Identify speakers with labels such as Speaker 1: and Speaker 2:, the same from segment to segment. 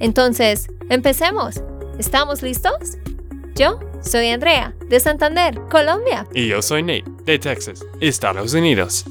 Speaker 1: Entonces, empecemos. ¿Estamos listos? Yo soy Andrea, de Santander, Colombia.
Speaker 2: Y yo soy Nate, de Texas, Estados Unidos.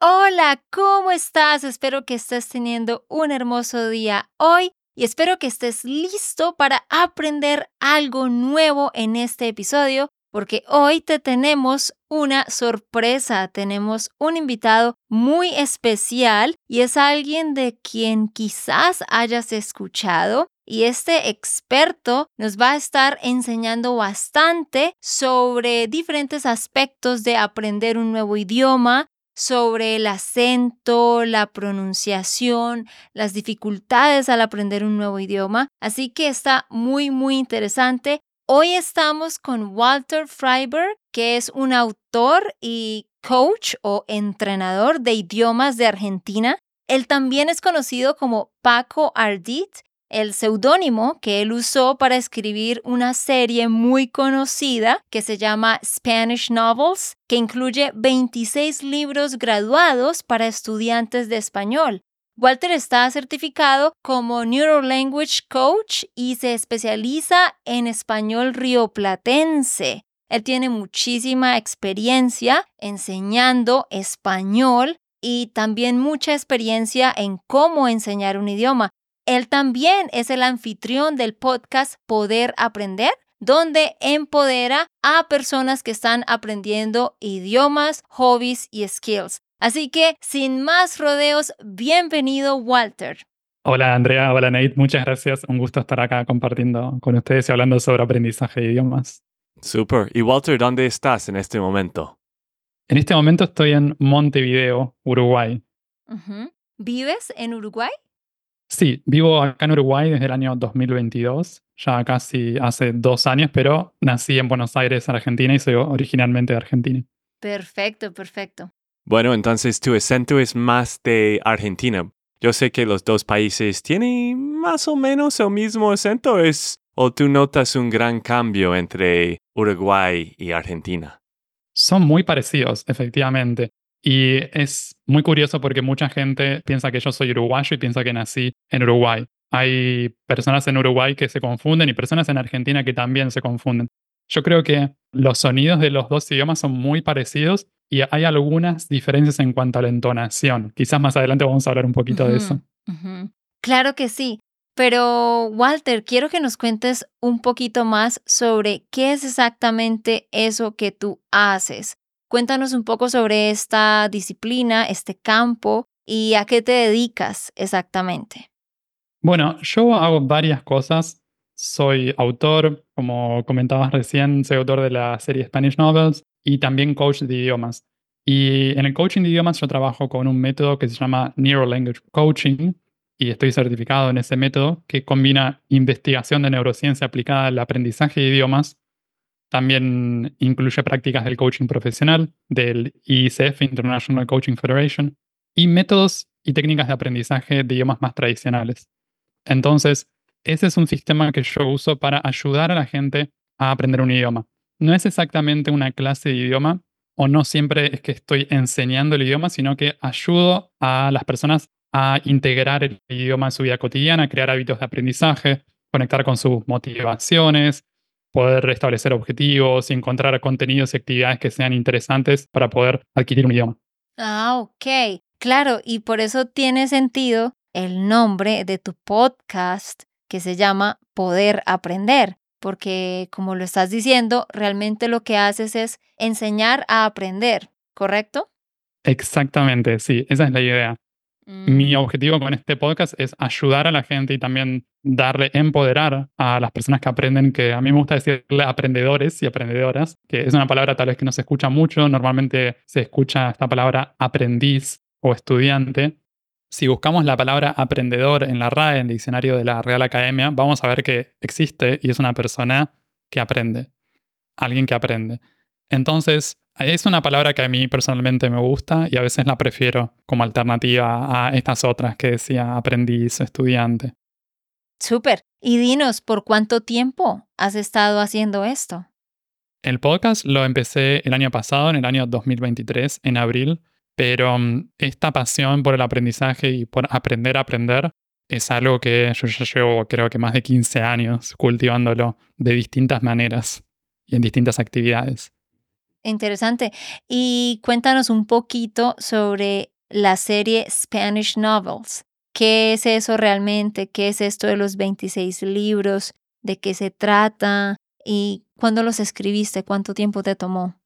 Speaker 1: Hola, ¿cómo estás? Espero que estés teniendo un hermoso día hoy y espero que estés listo para aprender algo nuevo en este episodio porque hoy te tenemos una sorpresa, tenemos un invitado muy especial y es alguien de quien quizás hayas escuchado. Y este experto nos va a estar enseñando bastante sobre diferentes aspectos de aprender un nuevo idioma, sobre el acento, la pronunciación, las dificultades al aprender un nuevo idioma. Así que está muy, muy interesante. Hoy estamos con Walter Freiberg, que es un autor y coach o entrenador de idiomas de Argentina. Él también es conocido como Paco Ardit, el seudónimo que él usó para escribir una serie muy conocida que se llama Spanish Novels, que incluye 26 libros graduados para estudiantes de español. Walter está certificado como Neuro Language Coach y se especializa en español rioplatense. Él tiene muchísima experiencia enseñando español y también mucha experiencia en cómo enseñar un idioma. Él también es el anfitrión del podcast Poder Aprender, donde empodera a personas que están aprendiendo idiomas, hobbies y skills. Así que, sin más rodeos, bienvenido Walter.
Speaker 3: Hola Andrea, hola Nate, muchas gracias. Un gusto estar acá compartiendo con ustedes y hablando sobre aprendizaje de idiomas.
Speaker 2: Super. Y Walter, ¿dónde estás en este momento?
Speaker 3: En este momento estoy en Montevideo, Uruguay.
Speaker 1: ¿Vives en Uruguay?
Speaker 3: Sí, vivo acá en Uruguay desde el año 2022, ya casi hace dos años, pero nací en Buenos Aires, Argentina, y soy originalmente de Argentina.
Speaker 1: Perfecto, perfecto.
Speaker 2: Bueno, entonces tu acento es más de Argentina. Yo sé que los dos países tienen más o menos el mismo acento, ¿es, o tú notas un gran cambio entre Uruguay y Argentina?
Speaker 3: Son muy parecidos, efectivamente. Y es muy curioso porque mucha gente piensa que yo soy uruguayo y piensa que nací en Uruguay. Hay personas en Uruguay que se confunden y personas en Argentina que también se confunden. Yo creo que los sonidos de los dos idiomas son muy parecidos y hay algunas diferencias en cuanto a la entonación. Quizás más adelante vamos a hablar un poquito de eso.
Speaker 1: Claro que sí. Pero Walter, quiero que nos cuentes un poquito más sobre qué es exactamente eso que tú haces. Cuéntanos un poco sobre esta disciplina, este campo y a qué te dedicas exactamente.
Speaker 3: Bueno, yo hago varias cosas. Soy autor, como comentabas recién, soy autor de la serie Spanish Novels y también coach de idiomas. Y en el coaching de idiomas yo trabajo con un método que se llama Neuro Language Coaching y estoy certificado en ese método que combina investigación de neurociencia aplicada al aprendizaje de idiomas. También incluye prácticas del coaching profesional, del ICF, International Coaching Federation, y métodos y técnicas de aprendizaje de idiomas más tradicionales. Entonces, ese es un sistema que yo uso para ayudar a la gente a aprender un idioma. No es exactamente una clase de idioma, o no siempre es que estoy enseñando el idioma, sino que ayudo a las personas a integrar el idioma en su vida cotidiana, crear hábitos de aprendizaje, conectar con sus motivaciones, poder restablecer objetivos y encontrar contenidos y actividades que sean interesantes para poder adquirir un idioma.
Speaker 1: Ah, ok. Claro, y por eso tiene sentido el nombre de tu podcast que se llama Poder Aprender, porque como lo estás diciendo, realmente lo que haces es enseñar a aprender, ¿correcto?
Speaker 3: Exactamente, sí, esa es la idea. Mi
Speaker 1: Mm,
Speaker 3: objetivo con este podcast es ayudar a la gente y también darle, empoderar a las personas que aprenden, que a mí me gusta decirle aprendedores y aprendedoras, que es una palabra tal vez que no se escucha mucho, normalmente se escucha esta palabra aprendiz o estudiante, Si buscamos la palabra aprendedor en la RAE, en el diccionario de la Real Academia, vamos a ver que existe y es una persona que aprende, alguien que aprende. Entonces, es una palabra que a mí personalmente me gusta y a veces la prefiero como alternativa a estas otras que decía aprendiz, estudiante.
Speaker 1: Súper. Y dinos, ¿por cuánto tiempo has estado haciendo esto?
Speaker 3: El podcast lo empecé el año pasado, en el año 2023, en abril, pero mm, esta pasión por el aprendizaje y por aprender a aprender es algo que yo ya llevo creo que más de 15 años cultivándolo de distintas maneras y en distintas actividades.
Speaker 1: Interesante. Y cuéntanos un poquito sobre la serie Spanish Novels. ¿Qué es eso realmente? ¿Qué es esto de los 26 libros? ¿De qué se trata? ¿Y cuándo los escribiste? ¿Cuánto tiempo te tomó?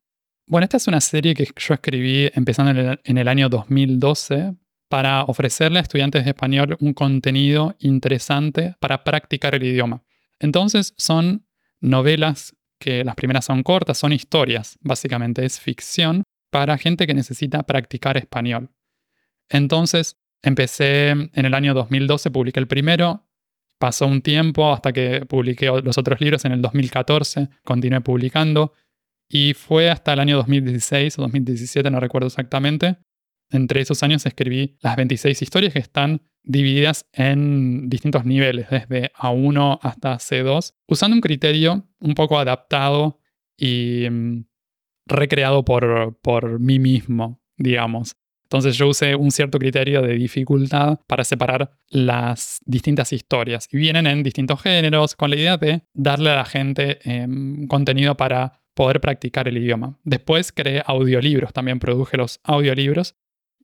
Speaker 3: Bueno, esta es una serie que yo escribí empezando en el, año 2012 para ofrecerle a estudiantes de español un contenido interesante para practicar el idioma. Entonces son novelas que las primeras son cortas, son historias, básicamente es ficción para gente que necesita practicar español. Entonces empecé en el año 2012, publiqué el primero, pasó un tiempo hasta que publiqué los otros libros en el 2014, continué publicando y fue hasta el año 2016 o 2017, no recuerdo exactamente. Entre esos años escribí las 26 historias que están divididas en distintos niveles, desde A1 hasta C2, usando un criterio un poco adaptado y mm, recreado por, por mí mismo, digamos. Entonces yo usé un cierto criterio de dificultad para separar las distintas historias. Y vienen en distintos géneros, con la idea de darle a la gente em, contenido para poder practicar el idioma. Después creé audiolibros, también produje los audiolibros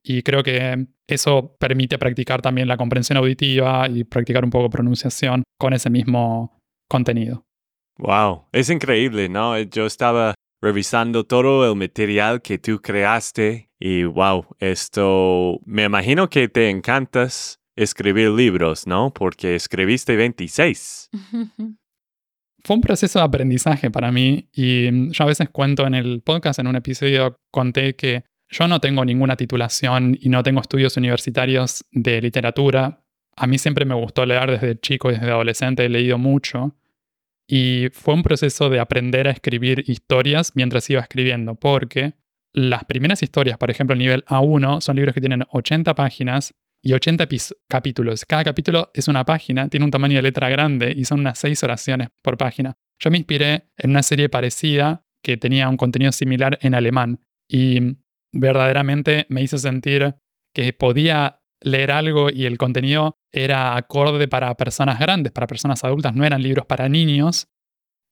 Speaker 3: y creo que eso permite practicar también la comprensión auditiva y practicar un poco pronunciación con ese mismo contenido.
Speaker 2: Wow, es increíble, ¿no? Yo estaba revisando todo el material que tú creaste y wow, esto me imagino que te encantas escribir libros, ¿no? Porque escribiste 26.
Speaker 3: fue un proceso de aprendizaje para mí y mm, yo a veces cuento en el podcast, en un episodio conté que yo no tengo ninguna titulación y no tengo estudios universitarios de literatura. A mí siempre me gustó leer desde chico y desde adolescente, he leído mucho. Y fue un proceso de aprender a escribir historias mientras iba escribiendo, porque las primeras historias, por ejemplo, el nivel A1, son libros que tienen 80 páginas y 80 capítulos. Cada capítulo es una página, tiene un tamaño de letra grande y son unas 6 oraciones por página. Yo me inspiré en una serie parecida que tenía un contenido similar en alemán y verdaderamente me hizo sentir que podía leer algo y el contenido era acorde para personas grandes, para personas adultas, no eran libros para niños.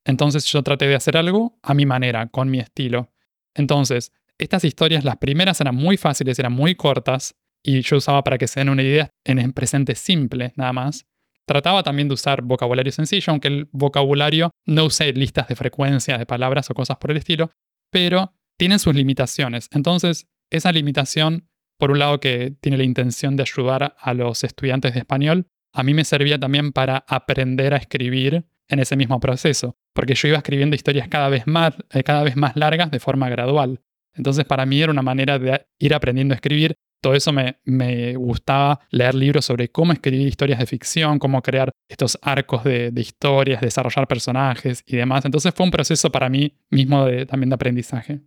Speaker 3: Entonces yo traté de hacer algo a mi manera, con mi estilo. Entonces, estas historias, las primeras eran muy fáciles, eran muy cortas, y yo usaba para que se den una idea en el presente simple, nada más. Trataba también de usar vocabulario sencillo, aunque el vocabulario no usé listas de frecuencia de palabras o cosas por el estilo, pero tienen sus limitaciones. Entonces, esa limitación, por un lado que tiene la intención de ayudar a los estudiantes de español, a mí me servía también para aprender a escribir en ese mismo proceso, porque yo iba escribiendo historias cada vez más, eh, cada vez más largas de forma gradual. Entonces para mí era una manera de ir aprendiendo a escribir todo eso me, me, gustaba leer libros sobre cómo escribir historias de ficción, cómo crear estos arcos de, historias, desarrollar personajes y demás. Entonces fue un proceso para mí mismo de, también de aprendizaje.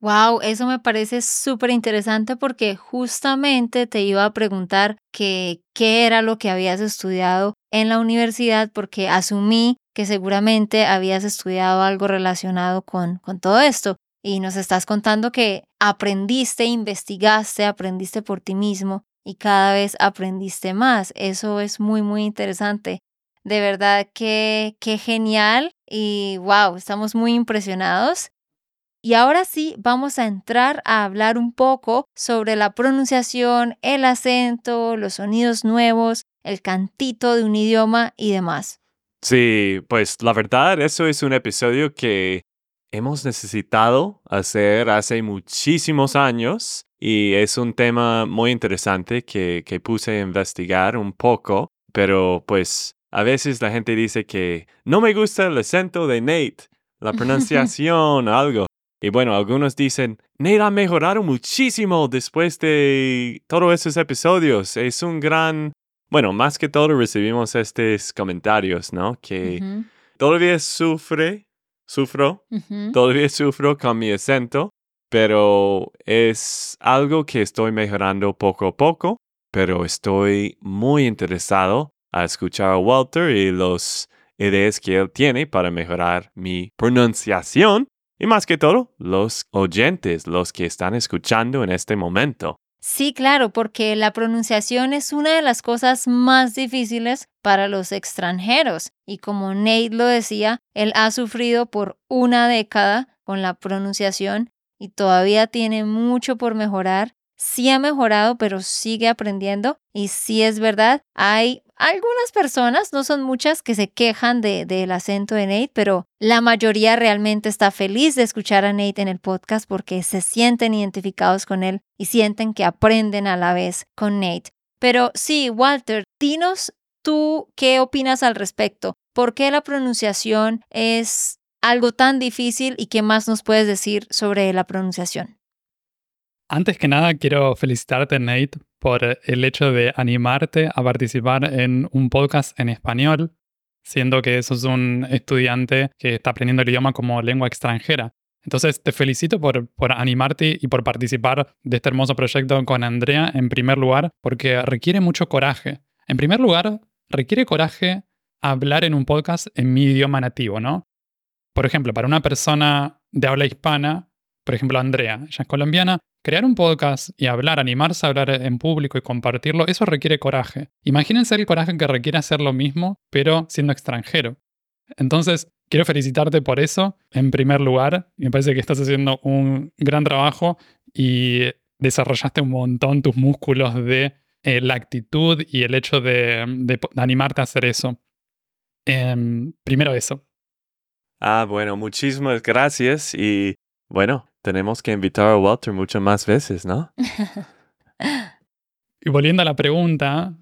Speaker 1: Wow, eso me parece súper interesante porque justamente te iba a preguntar qué era lo que habías estudiado en la universidad porque asumí que seguramente habías estudiado algo relacionado con, con todo esto y nos estás contando que aprendiste, investigaste, aprendiste por ti mismo y cada vez aprendiste más. Eso es muy, muy interesante. De verdad que, qué genial y wow, estamos muy impresionados. Y ahora sí, vamos a entrar a hablar un poco sobre la pronunciación, el acento, los sonidos nuevos, el cantito de un idioma y demás.
Speaker 2: Sí, pues la verdad, eso es un episodio que hemos necesitado hacer hace muchísimos años y es un tema muy interesante que, que puse a investigar un poco, pero pues a veces la gente dice que no me gusta el acento de Nate, la pronunciación, algo. Y bueno, algunos dicen, Nate ha mejorado muchísimo después de todos esos episodios. Es un gran... Bueno, más que todo recibimos estos comentarios, ¿no? Que
Speaker 1: Ujú,
Speaker 2: todavía sufre, sufro, todavía sufro con mi acento, pero es algo que estoy mejorando poco a poco, pero estoy muy interesado a escuchar a Walter y los ideas que él tiene para mejorar mi pronunciación y más que todo, los oyentes, los que están escuchando en este momento.
Speaker 1: Sí, claro, porque la pronunciación es una de las cosas más difíciles para los extranjeros. Y como Nate lo decía, él ha sufrido por una década con la pronunciación y todavía tiene mucho por mejorar. Sí ha mejorado, pero sigue aprendiendo. Y sí es verdad, hay algunas personas, no son muchas, que se quejan de- del acento de Nate, pero la mayoría realmente está feliz de escuchar a Nate en el podcast porque se sienten identificados con él y sienten que aprenden a la vez con Nate. Pero sí, Walter, dinos tú qué opinas al respecto. ¿Por qué la pronunciación es algo tan difícil y qué más nos puedes decir sobre la pronunciación?
Speaker 3: Antes que nada, quiero felicitarte, Nate, por el hecho de animarte a participar en un podcast en español, siendo que sos un estudiante que está aprendiendo el idioma como lengua extranjera. Entonces, te felicito por, por animarte y por participar de este hermoso proyecto con Andrea, en primer lugar, porque requiere mucho coraje. En primer lugar, requiere coraje hablar en un podcast en mi idioma nativo, ¿no? Por ejemplo, para una persona de habla hispana, por ejemplo, Andrea, ella es colombiana, crear un podcast y hablar, animarse a hablar en público y compartirlo, eso requiere coraje. Imagínense el coraje que requiere hacer lo mismo, pero siendo extranjero. Entonces, quiero felicitarte por eso, en primer lugar. Me parece que estás haciendo un gran trabajo y desarrollaste un montón tus músculos de eh, la actitud y el hecho de, animarte a hacer eso. Em, primero eso.
Speaker 2: Ah, bueno, muchísimas gracias y bueno, tenemos que invitar a Walter muchas más veces, ¿no?
Speaker 3: Y volviendo a la pregunta,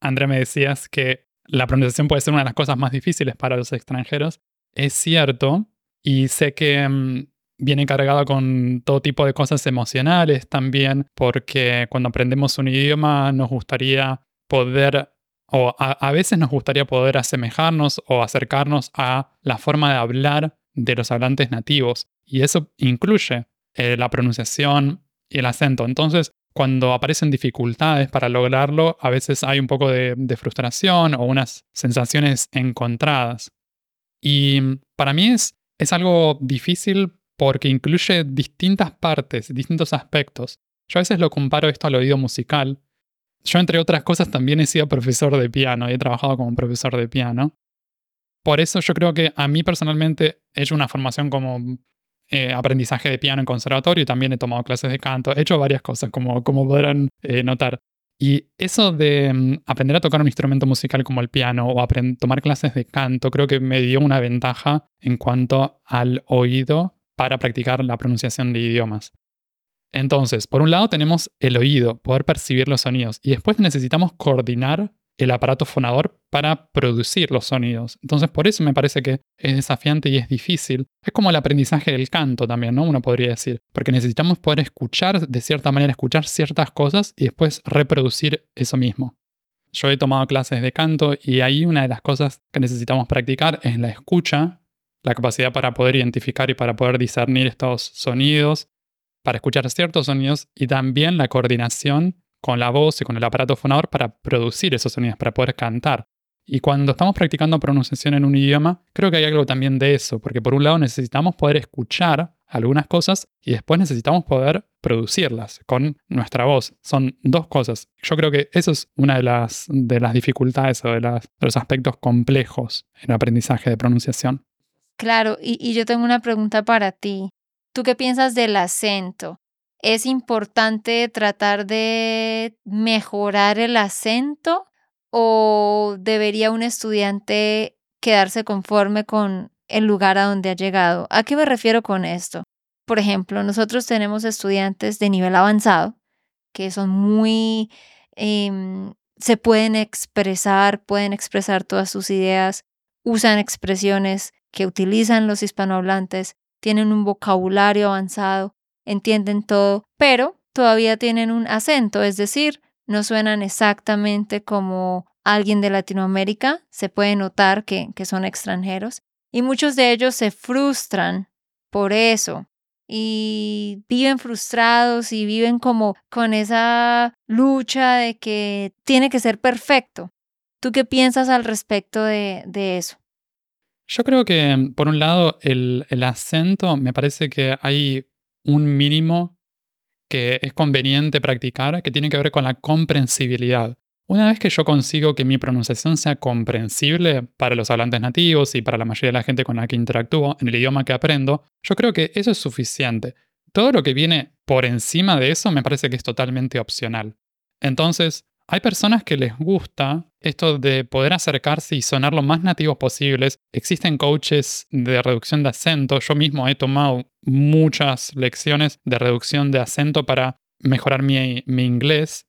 Speaker 3: Andrea, me decías que la pronunciación puede ser una de las cosas más difíciles para los extranjeros. Es cierto, y sé que mm, viene cargado con todo tipo de cosas emocionales también, porque cuando aprendemos un idioma nos gustaría poder, o a, a veces nos gustaría poder asemejarnos o acercarnos a la forma de hablar de los hablantes nativos. Y eso incluye eh, la pronunciación y el acento. Entonces, cuando aparecen dificultades para lograrlo, a veces hay un poco de, frustración o unas sensaciones encontradas. Y para mí es, es algo difícil porque incluye distintas partes, distintos aspectos. Yo a veces lo comparo esto al oído musical. Yo, entre otras cosas, también he sido profesor de piano y he trabajado como profesor de piano. Por eso yo creo que a mí personalmente he hecho una formación como eh, aprendizaje de piano en conservatorio y también he tomado clases de canto. He hecho varias cosas, como, como podrán eh, notar. Y eso de mm, aprender a tocar un instrumento musical como el piano o tomar clases de canto, creo que me dio una ventaja en cuanto al oído para practicar la pronunciación de idiomas. Entonces, por un lado tenemos el oído, poder percibir los sonidos, y después necesitamos coordinar el aparato fonador para producir los sonidos. Entonces, por eso me parece que es desafiante y es difícil. Es como el aprendizaje del canto también, ¿no? Uno podría decir, porque necesitamos poder escuchar, de cierta manera, escuchar ciertas cosas y después reproducir eso mismo. Yo he tomado clases de canto y ahí una de las cosas que necesitamos practicar es la escucha, la capacidad para poder identificar y para poder discernir estos sonidos, para escuchar ciertos sonidos y también la coordinación con la voz y con el aparato fonador para producir esos sonidos, para poder cantar. Y cuando estamos practicando pronunciación en un idioma, creo que hay algo también de eso, porque por un lado necesitamos poder escuchar algunas cosas y después necesitamos poder producirlas con nuestra voz. Son dos cosas. Yo creo que eso es una de las, de las dificultades o de, los aspectos complejos en el aprendizaje de pronunciación.
Speaker 1: Claro, y, y yo tengo una pregunta para ti. ¿Tú qué piensas del acento? ¿Es importante tratar de mejorar el acento o debería un estudiante quedarse conforme con el lugar a donde ha llegado? ¿A qué me refiero con esto? Por ejemplo, nosotros tenemos estudiantes de nivel avanzado que son muy... em, se pueden expresar, pueden expresar todas sus ideas, usan expresiones que utilizan los hispanohablantes tienen un vocabulario avanzado, entienden todo, pero todavía tienen un acento, es decir, no suenan exactamente como alguien de Latinoamérica, se puede notar que, que son extranjeros, y muchos de ellos se frustran por eso y viven frustrados y viven como con esa lucha de que tiene que ser perfecto. ¿Tú qué piensas al respecto de, de eso?
Speaker 3: Yo creo que, por un lado, el, el acento, me parece que hay un mínimo que es conveniente practicar que tiene que ver con la comprensibilidad. Una vez que yo consigo que mi pronunciación sea comprensible para los hablantes nativos y para la mayoría de la gente con la que interactúo en el idioma que aprendo, yo creo que eso es suficiente. Todo lo que viene por encima de eso me parece que es totalmente opcional. Entonces, hay personas que les gusta esto de poder acercarse y sonar lo más nativos posibles. Existen coaches de reducción de acento. Yo mismo he tomado muchas lecciones de reducción de acento para mejorar mi, inglés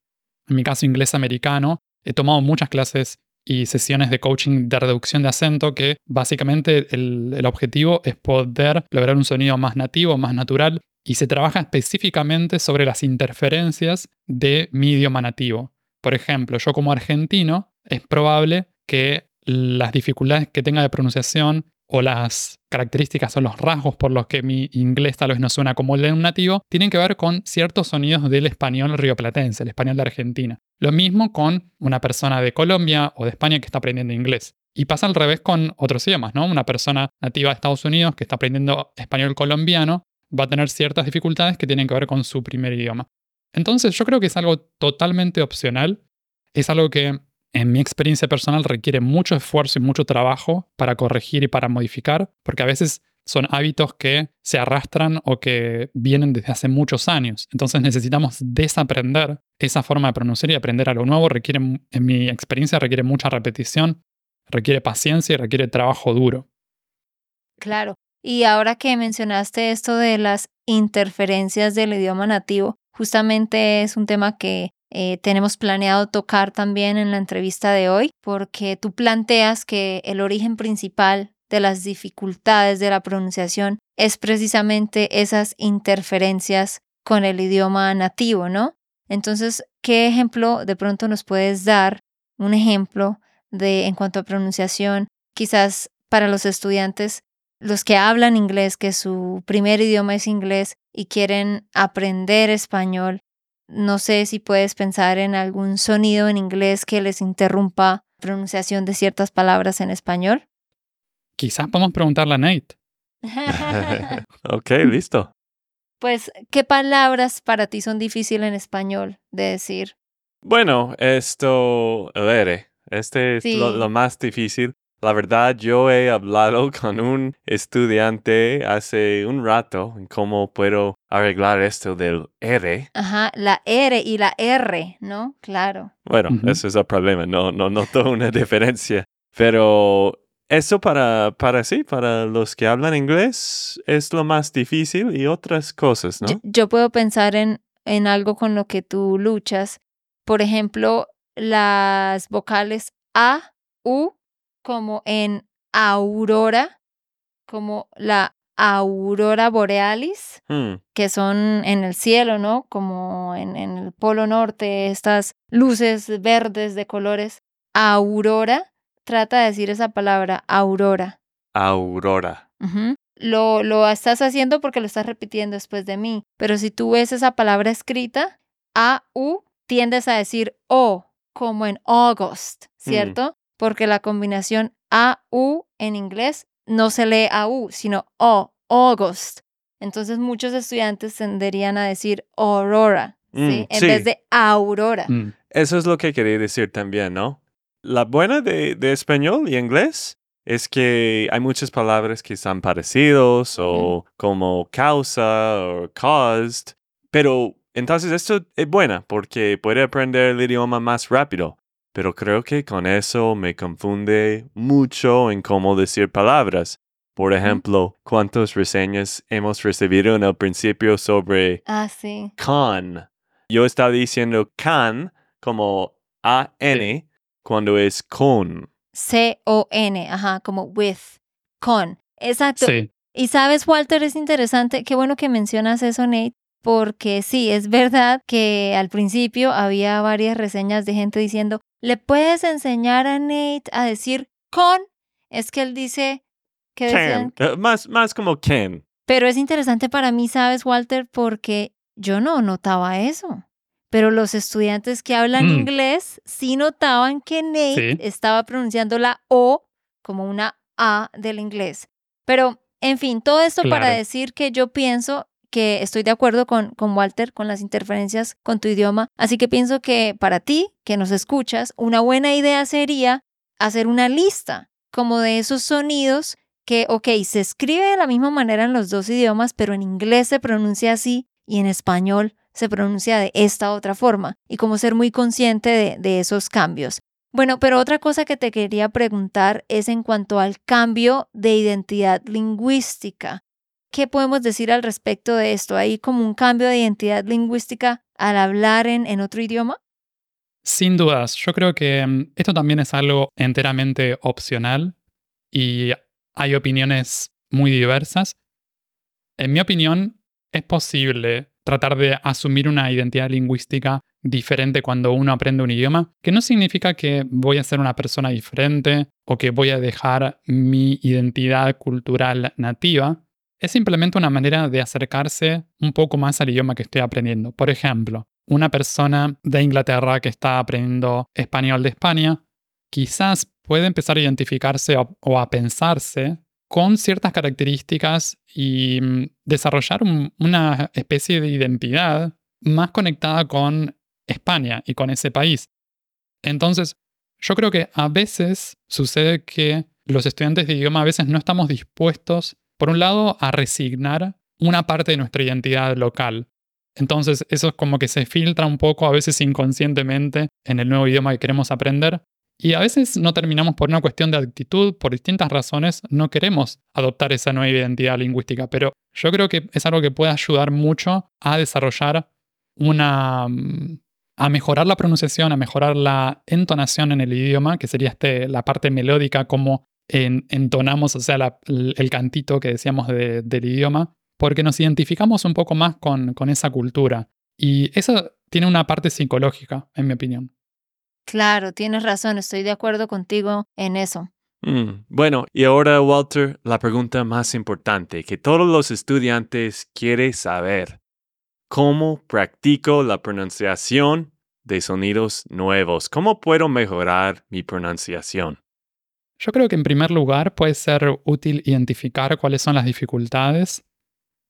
Speaker 3: en mi caso inglés americano, he tomado muchas clases y sesiones de coaching de reducción de acento que básicamente el, objetivo es poder lograr un sonido más nativo, más natural y se trabaja específicamente sobre las interferencias de mi idioma nativo. Por ejemplo, yo como argentino es probable que las dificultades que tenga de pronunciación o las características o los rasgos por los que mi inglés tal vez no suena como el de un nativo, tienen que ver con ciertos sonidos del español rioplatense, el español de Argentina. Lo mismo con una persona de Colombia o de España que está aprendiendo inglés. Y pasa al revés con otros idiomas, ¿no? Una persona nativa de Estados Unidos que está aprendiendo español colombiano va a tener ciertas dificultades que tienen que ver con su primer idioma. Entonces yo creo que es algo totalmente opcional, es algo que en mi experiencia personal requiere mucho esfuerzo y mucho trabajo para corregir y para modificar, porque a veces son hábitos que se arrastran o que vienen desde hace muchos años. Entonces necesitamos desaprender esa forma de pronunciar y aprender algo nuevo. Requiere, en mi experiencia, requiere mucha repetición, requiere paciencia y requiere trabajo duro.
Speaker 1: Claro. Y ahora que mencionaste esto de las interferencias del idioma nativo, justamente es un tema que eh, tenemos planeado tocar también en la entrevista de hoy, porque tú planteas que el origen principal de las dificultades de la pronunciación es precisamente esas interferencias con el idioma nativo, ¿no? Entonces, ¿qué ejemplo de pronto nos puedes dar? Un ejemplo de en cuanto a pronunciación, quizás para los estudiantes, los que hablan inglés, que su primer idioma es inglés y quieren aprender español, no sé si puedes pensar en algún sonido en inglés que les interrumpa la pronunciación de ciertas palabras en español.
Speaker 3: Quizás podemos preguntarle a Nate.
Speaker 2: ok, listo.
Speaker 1: Pues, ¿qué palabras para ti son difíciles en español de decir?
Speaker 2: Bueno, esto, a ver, este es lo, más difícil. La verdad, yo he hablado con un estudiante hace un rato en cómo puedo arreglar esto del R.
Speaker 1: Ajá, la R y la R, ¿no? Claro.
Speaker 2: Bueno, ese es el problema, no, no noto una diferencia. Pero eso para, para sí, para los que hablan inglés es lo más difícil y otras cosas, ¿no?
Speaker 1: Yo, puedo pensar en, en algo con lo que tú luchas. Por ejemplo, las vocales A, U como en aurora, como la aurora borealis,
Speaker 2: hmm.
Speaker 1: que son en el cielo, ¿no? Como en, el polo norte, estas luces verdes de colores. Aurora, trata de decir esa palabra, aurora.
Speaker 2: Aurora.
Speaker 1: lo, lo estás haciendo porque lo estás repitiendo después de mí, pero si tú ves esa palabra escrita, A-U, tiendes a decir O, como en August, hmm. ¿cierto? Porque la combinación AU en inglés no se lee AU, sino O, August. Entonces muchos estudiantes tenderían a decir Aurora, ¿sí? Mm, en vez de Aurora.
Speaker 2: Mm. Eso es lo que quería decir también, ¿no? La buena de, de, español y inglés es que hay muchas palabras que son parecidos o como causa o caused, pero entonces esto es buena porque puede aprender el idioma más rápido pero creo que con eso me confunde mucho en cómo decir palabras. Por ejemplo, ¿cuántas reseñas hemos recibido en el principio sobre
Speaker 1: ah, sí.
Speaker 2: con? Yo estaba diciendo can como A-N cuando es con.
Speaker 1: C-O-N, ajá, como with, con. Exacto.
Speaker 3: Sí.
Speaker 1: Y sabes, Walter, es interesante, qué bueno que mencionas eso, Nate, porque sí, es verdad que al principio había varias reseñas de gente diciendo, ¿le puedes enseñar a Nate a decir con? Es que él dice que decían...
Speaker 2: Uh, más, más como can.
Speaker 1: Pero es interesante para mí, ¿sabes, Walter? Porque yo no notaba eso. Pero los estudiantes que hablan
Speaker 3: Mm.
Speaker 1: inglés sí notaban que Nate
Speaker 3: Sí.
Speaker 1: estaba pronunciando la O como una A del inglés. Pero, en fin, todo esto para decir que yo pienso que estoy de acuerdo con, con Walter, con las interferencias con tu idioma. Así que pienso que para ti, que nos escuchas, una buena idea sería hacer una lista como de esos sonidos que, ok, se escribe de la misma manera en los dos idiomas, pero en inglés se pronuncia así y en español se pronuncia de esta otra forma, y como ser muy consciente de, de esos cambios. Bueno, pero otra cosa que te quería preguntar es en cuanto al cambio de identidad lingüística. ¿Qué podemos decir al respecto de esto? ¿Hay como un cambio de identidad lingüística al hablar en, en otro idioma?
Speaker 3: Sin dudas, yo creo que mm, esto también es algo enteramente opcional y hay opiniones muy diversas. En mi opinión, es posible tratar de asumir una identidad lingüística diferente cuando uno aprende un idioma, que no significa que voy a ser una persona diferente o que voy a dejar mi identidad cultural nativa. Es simplemente una manera de acercarse un poco más al idioma que estoy aprendiendo. Por ejemplo, una persona de Inglaterra que está aprendiendo español de España, quizás puede empezar a identificarse o, a pensarse con ciertas características y mm, desarrollar un- una especie de identidad más conectada con España y con ese país. Entonces, yo creo que a veces sucede que los estudiantes de idioma a veces no estamos dispuestos, por un lado, a resignar una parte de nuestra identidad local. Entonces, eso es como que se filtra un poco, a veces inconscientemente, en el nuevo idioma que queremos aprender. Y a veces no terminamos por una cuestión de actitud, por distintas razones, no queremos adoptar esa nueva identidad lingüística, pero yo creo que es algo que puede ayudar mucho a desarrollar una... a mejorar la pronunciación, a mejorar la entonación en el idioma, que sería este, la parte melódica, como en- entonamos, o sea, la- el, el cantito que decíamos de- del idioma, porque nos identificamos un poco más con, con esa cultura. Y eso tiene una parte psicológica, en mi opinión.
Speaker 1: Claro, tienes razón, estoy de acuerdo contigo en eso.
Speaker 2: Mm, Bueno, y ahora, Walter, la pregunta más importante que todos los estudiantes quieren saber. ¿Cómo practico la pronunciación de sonidos nuevos? ¿Cómo puedo mejorar mi pronunciación?
Speaker 3: Yo creo que en primer lugar puede ser útil identificar cuáles son las dificultades.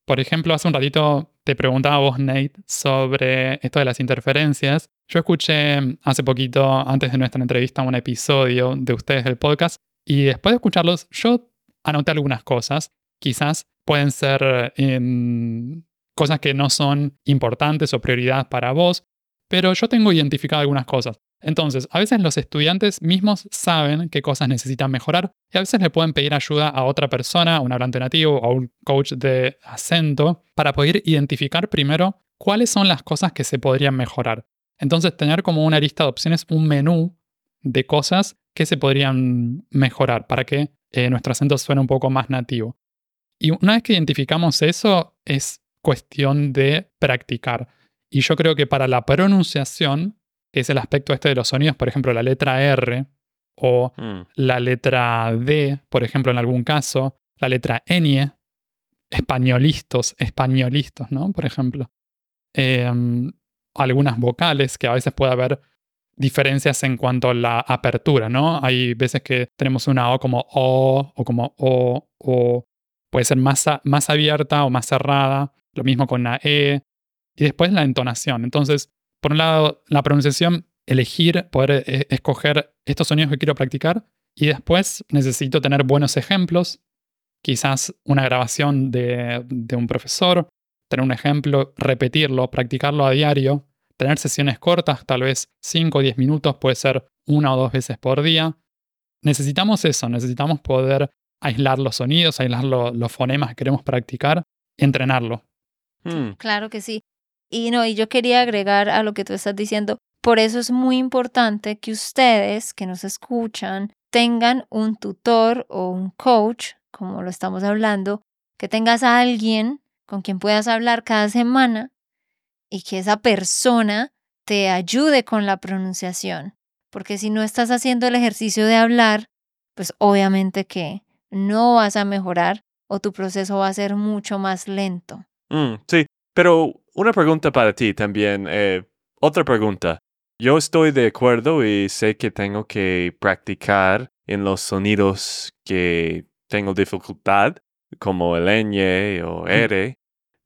Speaker 3: Por ejemplo, hace un ratito te preguntaba vos, Nate, sobre esto de las interferencias. Yo escuché hace poquito, antes de nuestra entrevista, un episodio de ustedes del podcast y después de escucharlos, yo anoté algunas cosas. Quizás pueden ser em, cosas que no son importantes o prioridad para vos, pero yo tengo identificado algunas cosas. Entonces, a veces los estudiantes mismos saben qué cosas necesitan mejorar y a veces le pueden pedir ayuda a otra persona, a un hablante nativo o a un coach de acento, para poder identificar primero cuáles son las cosas que se podrían mejorar. Entonces, tener como una lista de opciones, un menú de cosas que se podrían mejorar para que eh, nuestro acento suene un poco más nativo. Y una vez que identificamos eso, es cuestión de practicar. Y yo creo que para la pronunciación, es el aspecto este de los sonidos, por ejemplo, la letra R o
Speaker 2: Mm,
Speaker 3: la letra D, por ejemplo, en algún caso, la letra Ñ, españolistos, españolistos, ¿no? Por ejemplo. Em, algunas vocales que a veces puede haber diferencias en cuanto a la apertura, ¿no? Hay veces que tenemos una O como O o como O o puede ser más, a- más abierta o más cerrada, lo mismo con la E, y después la entonación. Entonces, por un lado, la pronunciación, elegir, poder eh, escoger estos sonidos que quiero practicar, y después necesito tener buenos ejemplos, quizás una grabación de, de un profesor, tener un ejemplo, repetirlo, practicarlo a diario, tener sesiones cortas, tal vez 5 o 10 minutos, puede ser una o dos veces por día. Necesitamos eso, necesitamos poder aislar los sonidos, aislar lo- los fonemas que queremos practicar entrenarlo.
Speaker 2: mm,
Speaker 1: Claro que sí. Y no, y yo quería agregar a lo que tú estás diciendo, por eso es muy importante que ustedes que nos escuchan tengan un tutor o un coach, como lo estamos hablando, que tengas a alguien con quien puedas hablar cada semana y que esa persona te ayude con la pronunciación. Porque si no estás haciendo el ejercicio de hablar, pues obviamente que no vas a mejorar o tu proceso va a ser mucho más lento.
Speaker 2: Mm, sí, pero una pregunta para ti también. eh, otra pregunta. Yo estoy de acuerdo y sé que tengo que practicar en los sonidos que tengo dificultad, como el ñ o R,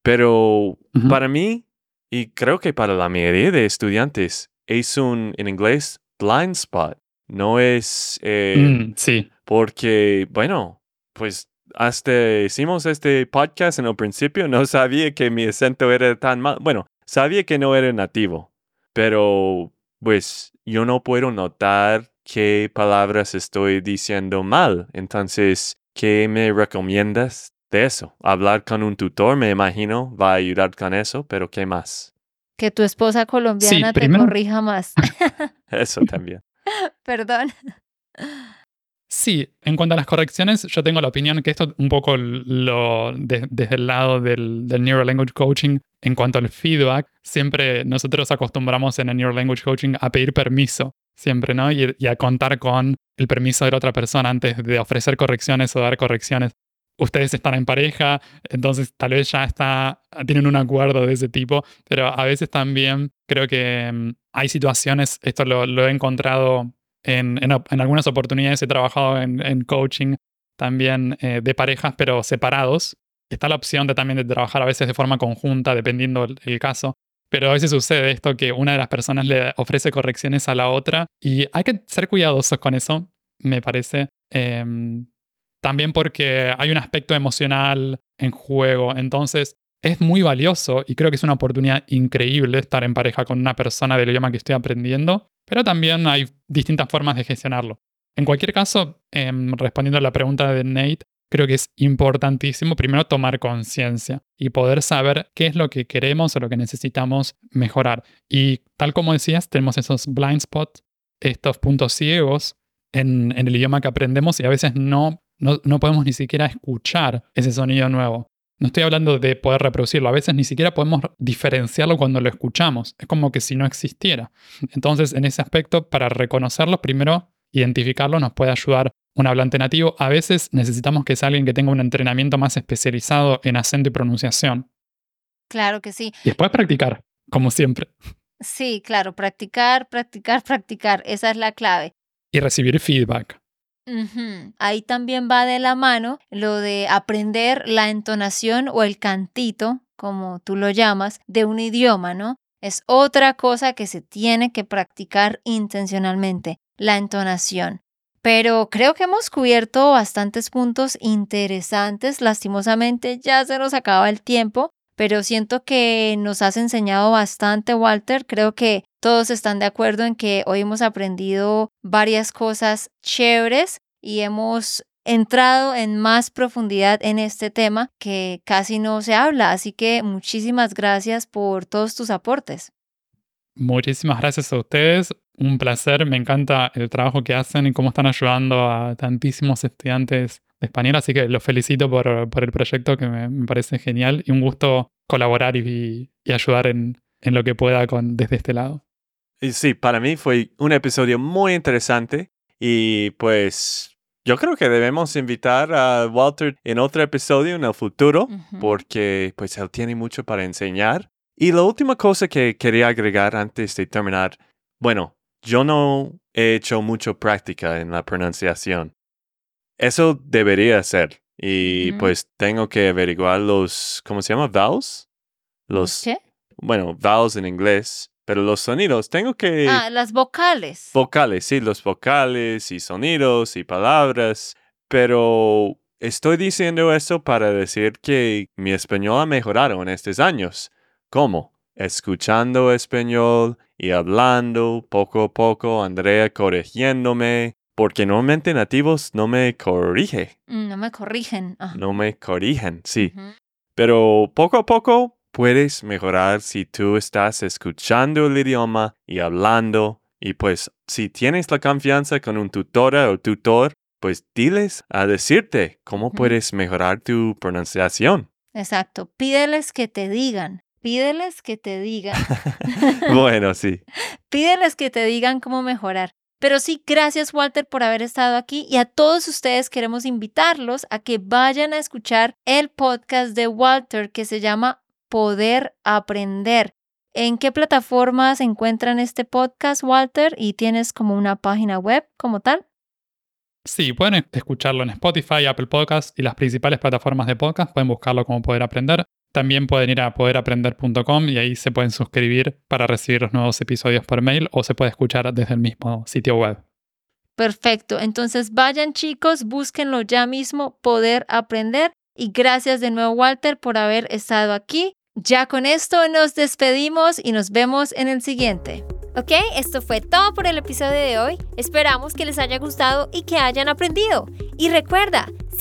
Speaker 2: pero para mí, y creo que para la mayoría de estudiantes, es un, en inglés, blind spot. No es eh,
Speaker 3: Mm, sí,
Speaker 2: porque, bueno, pues hasta hicimos este podcast en el principio, no sabía que mi acento era tan mal. Bueno, sabía que no era nativo, pero pues yo no puedo notar qué palabras estoy diciendo mal. Entonces, ¿qué me recomiendas de eso? Hablar con un tutor, me imagino, va a ayudar con eso, pero ¿qué más?
Speaker 1: Que tu esposa colombiana te corrija más.
Speaker 2: Eso también.
Speaker 1: Perdón.
Speaker 3: Sí, en cuanto a las correcciones, yo tengo la opinión que esto un poco lo de- desde el lado del, del Neuro Language Coaching, en cuanto al feedback, siempre nosotros acostumbramos en el Neuro Language Coaching a pedir permiso, siempre, ¿no? Y, a contar con el permiso de la otra persona antes de ofrecer correcciones o dar correcciones. Ustedes están en pareja, entonces tal vez ya está, tienen un acuerdo de ese tipo, pero a veces también creo que mm, hay situaciones, esto lo he encontrado en, en algunas oportunidades he trabajado en, en coaching también eh, de parejas, pero separados. Está la opción de también de trabajar a veces de forma conjunta, dependiendo el caso. Pero a veces sucede esto que una de las personas le ofrece correcciones a la otra y hay que ser cuidadosos con eso, me parece. Em, también porque hay un aspecto emocional en juego. Entonces es muy valioso y creo que es una oportunidad increíble estar en pareja con una persona del idioma que estoy aprendiendo pero también hay distintas formas de gestionarlo. En cualquier caso, em, respondiendo a la pregunta de Nate, creo que es importantísimo primero tomar conciencia y poder saber qué es lo que queremos o lo que necesitamos mejorar. Y tal como decías, tenemos esos blind spots, estos puntos ciegos en, en el idioma que aprendemos y a veces no, no, no podemos ni siquiera escuchar ese sonido nuevo. No estoy hablando de poder reproducirlo, a veces ni siquiera podemos diferenciarlo cuando lo escuchamos. Es como que si no existiera. Entonces, en ese aspecto, para reconocerlo, primero identificarlo nos puede ayudar un hablante nativo. A veces necesitamos que sea alguien que tenga un entrenamiento más especializado en acento y pronunciación.
Speaker 1: Claro que sí.
Speaker 3: Y después practicar, como siempre.
Speaker 1: Sí, claro, practicar, practicar, practicar. Esa es la clave.
Speaker 3: Y recibir feedback.
Speaker 1: Ahí también va de la mano lo de aprender la entonación o el cantito, como tú lo llamas, de un idioma, ¿no? Es otra cosa que se tiene que practicar intencionalmente, la entonación. Pero creo que hemos cubierto bastantes puntos interesantes. Lastimosamente ya se nos acaba el tiempo, pero siento que nos has enseñado bastante, Walter. Creo que todos están de acuerdo en que hoy hemos aprendido varias cosas chéveres y hemos entrado en más profundidad en este tema que casi no se habla. Así que muchísimas gracias por todos tus aportes.
Speaker 3: Muchísimas gracias a ustedes. Un placer. Me encanta el trabajo que hacen y cómo están ayudando a tantísimos estudiantes de español. Así que los felicito por, por el proyecto que me, me parece genial y un gusto colaborar y, y ayudar en, en lo que pueda con, desde este lado.
Speaker 2: Y sí, para mí fue un episodio muy interesante y pues yo creo que debemos invitar a Walter en otro episodio en el futuro
Speaker 1: Ujú.
Speaker 2: porque pues él tiene mucho para enseñar. Y la última cosa que quería agregar antes de terminar, bueno, yo no he hecho mucho práctica en la pronunciación. Eso debería ser. Y pues tengo que averiguar los, ¿cómo se llama? Vowels. Los,
Speaker 1: ¿Qué?
Speaker 2: bueno, vowels en inglés, pero los sonidos, tengo que...
Speaker 1: Ah, las vocales.
Speaker 2: Vocales, sí, los vocales y sonidos y palabras, pero estoy diciendo eso para decir que mi español ha mejorado en estos años. ¿Cómo? Escuchando español y hablando poco a poco, Andrea corrigiéndome, porque normalmente nativos no me corrige,
Speaker 1: Mm, No me corrigen. Ah.
Speaker 2: no me corrigen, sí. Pero poco a poco puedes mejorar si tú estás escuchando el idioma y hablando. Y pues si tienes la confianza con un tutora o tutor, pues diles a decirte cómo puedes mejorar tu pronunciación.
Speaker 1: Exacto. Pídeles que te digan. Pídeles que te digan.
Speaker 2: bueno, sí.
Speaker 1: Pídeles que te digan cómo mejorar. Pero sí, gracias Walter por haber estado aquí y a todos ustedes queremos invitarlos a que vayan a escuchar el podcast de Walter que se llama Poder Aprender. ¿En qué plataformas encuentran este podcast, Walter? ¿Y tienes como una página web como tal?
Speaker 3: Sí, pueden escucharlo en Spotify, Apple Podcasts y las principales plataformas de podcast. Pueden buscarlo como Poder Aprender. También pueden ir a poderaprender.com y ahí se pueden suscribir para recibir los nuevos episodios por mail o se puede escuchar desde el mismo sitio web.
Speaker 1: Perfecto. Entonces vayan chicos, búsquenlo ya mismo, Poder Aprender. Y gracias de nuevo Walter por haber estado aquí. Ya con esto nos despedimos y nos vemos en el siguiente. Ok, esto fue todo por el episodio de hoy. Esperamos que les haya gustado y que hayan aprendido. Y recuerda,